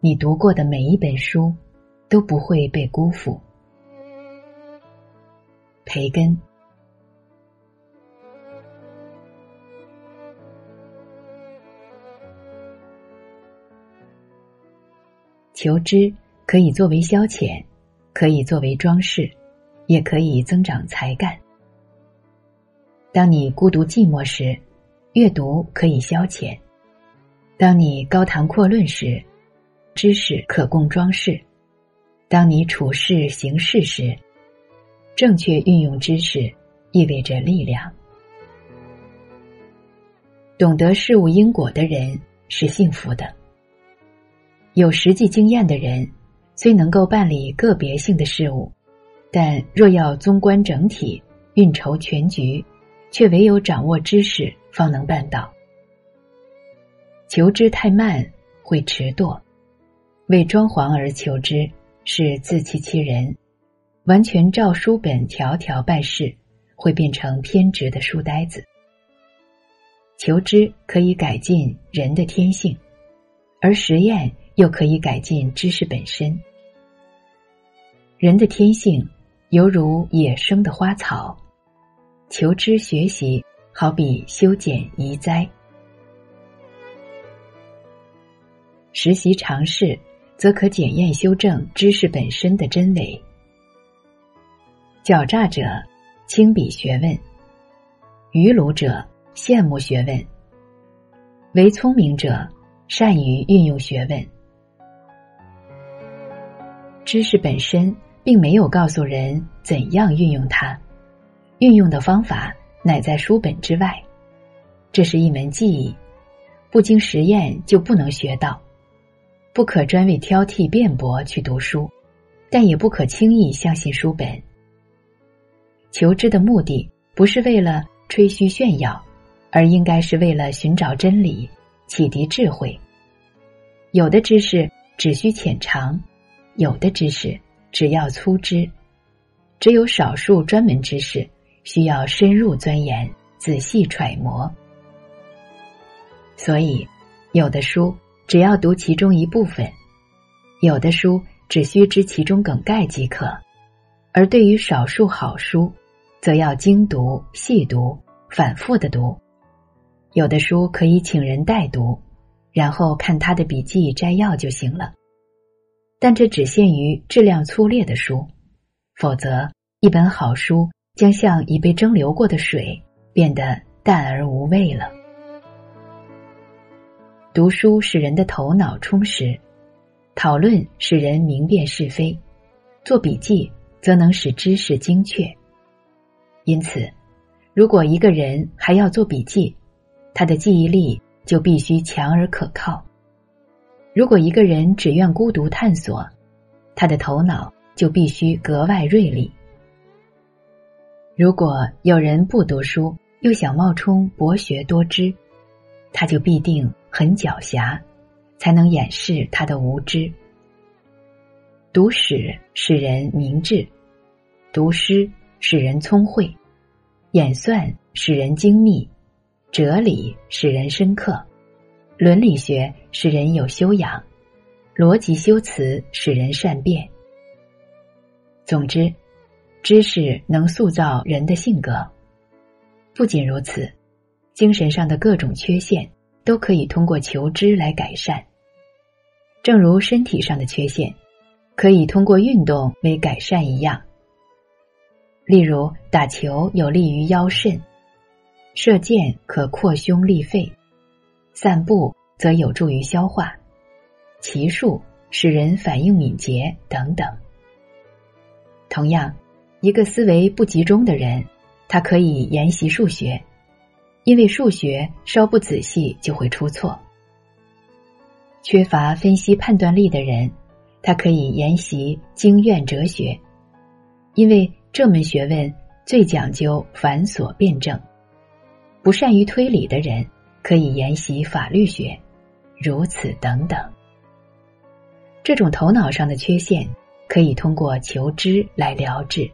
你读过的每一本书都不会被辜负。培根。求知可以作为消遣，可以作为装饰，也可以增长才干。当你孤独寂寞时，阅读可以消遣；当你高谈阔论时，知识可供装饰；当你处事行事时，正确运用知识意味着力量。懂得事物因果的人是幸福的。有实际经验的人，虽能够办理个别性的事物，但若要综观整体、运筹全局，却唯有掌握知识方能办到。求知太慢会迟惰，为装潢而求知是自欺欺人；完全照书本条条办事，会变成偏执的书呆子。求知可以改进人的天性，而实验。又可以改进知识本身。人的天性犹如野生的花草，求知学习好比修剪移栽。实习尝试则可检验修正知识本身的真伪。狡诈者轻鄙学问，愚鲁者羡慕学问，唯聪明者善于运用学问。知识本身并没有告诉人怎样运用它，运用的方法乃在书本之外。这是一门技艺，不经实验就不能学到。不可专为挑剔辩驳去读书，但也不可轻易相信书本。求知的目的不是为了吹嘘炫耀，而应该是为了寻找真理、启迪智慧。有的知识只需浅尝。有的知识只要粗知，只有少数专门知识需要深入钻研、仔细揣摩。所以，有的书只要读其中一部分，有的书只需知其中梗概即可。而对于少数好书，则要精读、细读、反复的读。有的书可以请人代读，然后看他的笔记摘要就行了。但这只限于质量粗劣的书，否则一本好书将像已被蒸馏过的水，变得淡而无味了。读书使人的头脑充实，讨论使人明辨是非，做笔记则能使知识精确。因此，如果一个人还要做笔记，他的记忆力就必须强而可靠。如果一个人只愿孤独探索，他的头脑就必须格外锐利。如果有人不读书又想冒充博学多知，他就必定很狡黠，才能掩饰他的无知。读史使人明智，读诗使人聪慧，演算使人精密，哲理使人深刻。伦理学使人有修养，逻辑修辞使人善变。总之，知识能塑造人的性格。不仅如此，精神上的各种缺陷都可以通过求知来改善。正如身体上的缺陷可以通过运动为改善一样。例如，打球有利于腰肾，射箭可扩胸利肺。散步则有助于消化，骑术使人反应敏捷等等。同样，一个思维不集中的人，他可以研习数学，因为数学稍不仔细就会出错。缺乏分析判断力的人，他可以研习经院哲学，因为这门学问最讲究繁琐辩证。不善于推理的人。可以研习法律学，如此等等。这种头脑上的缺陷，可以通过求知来疗治。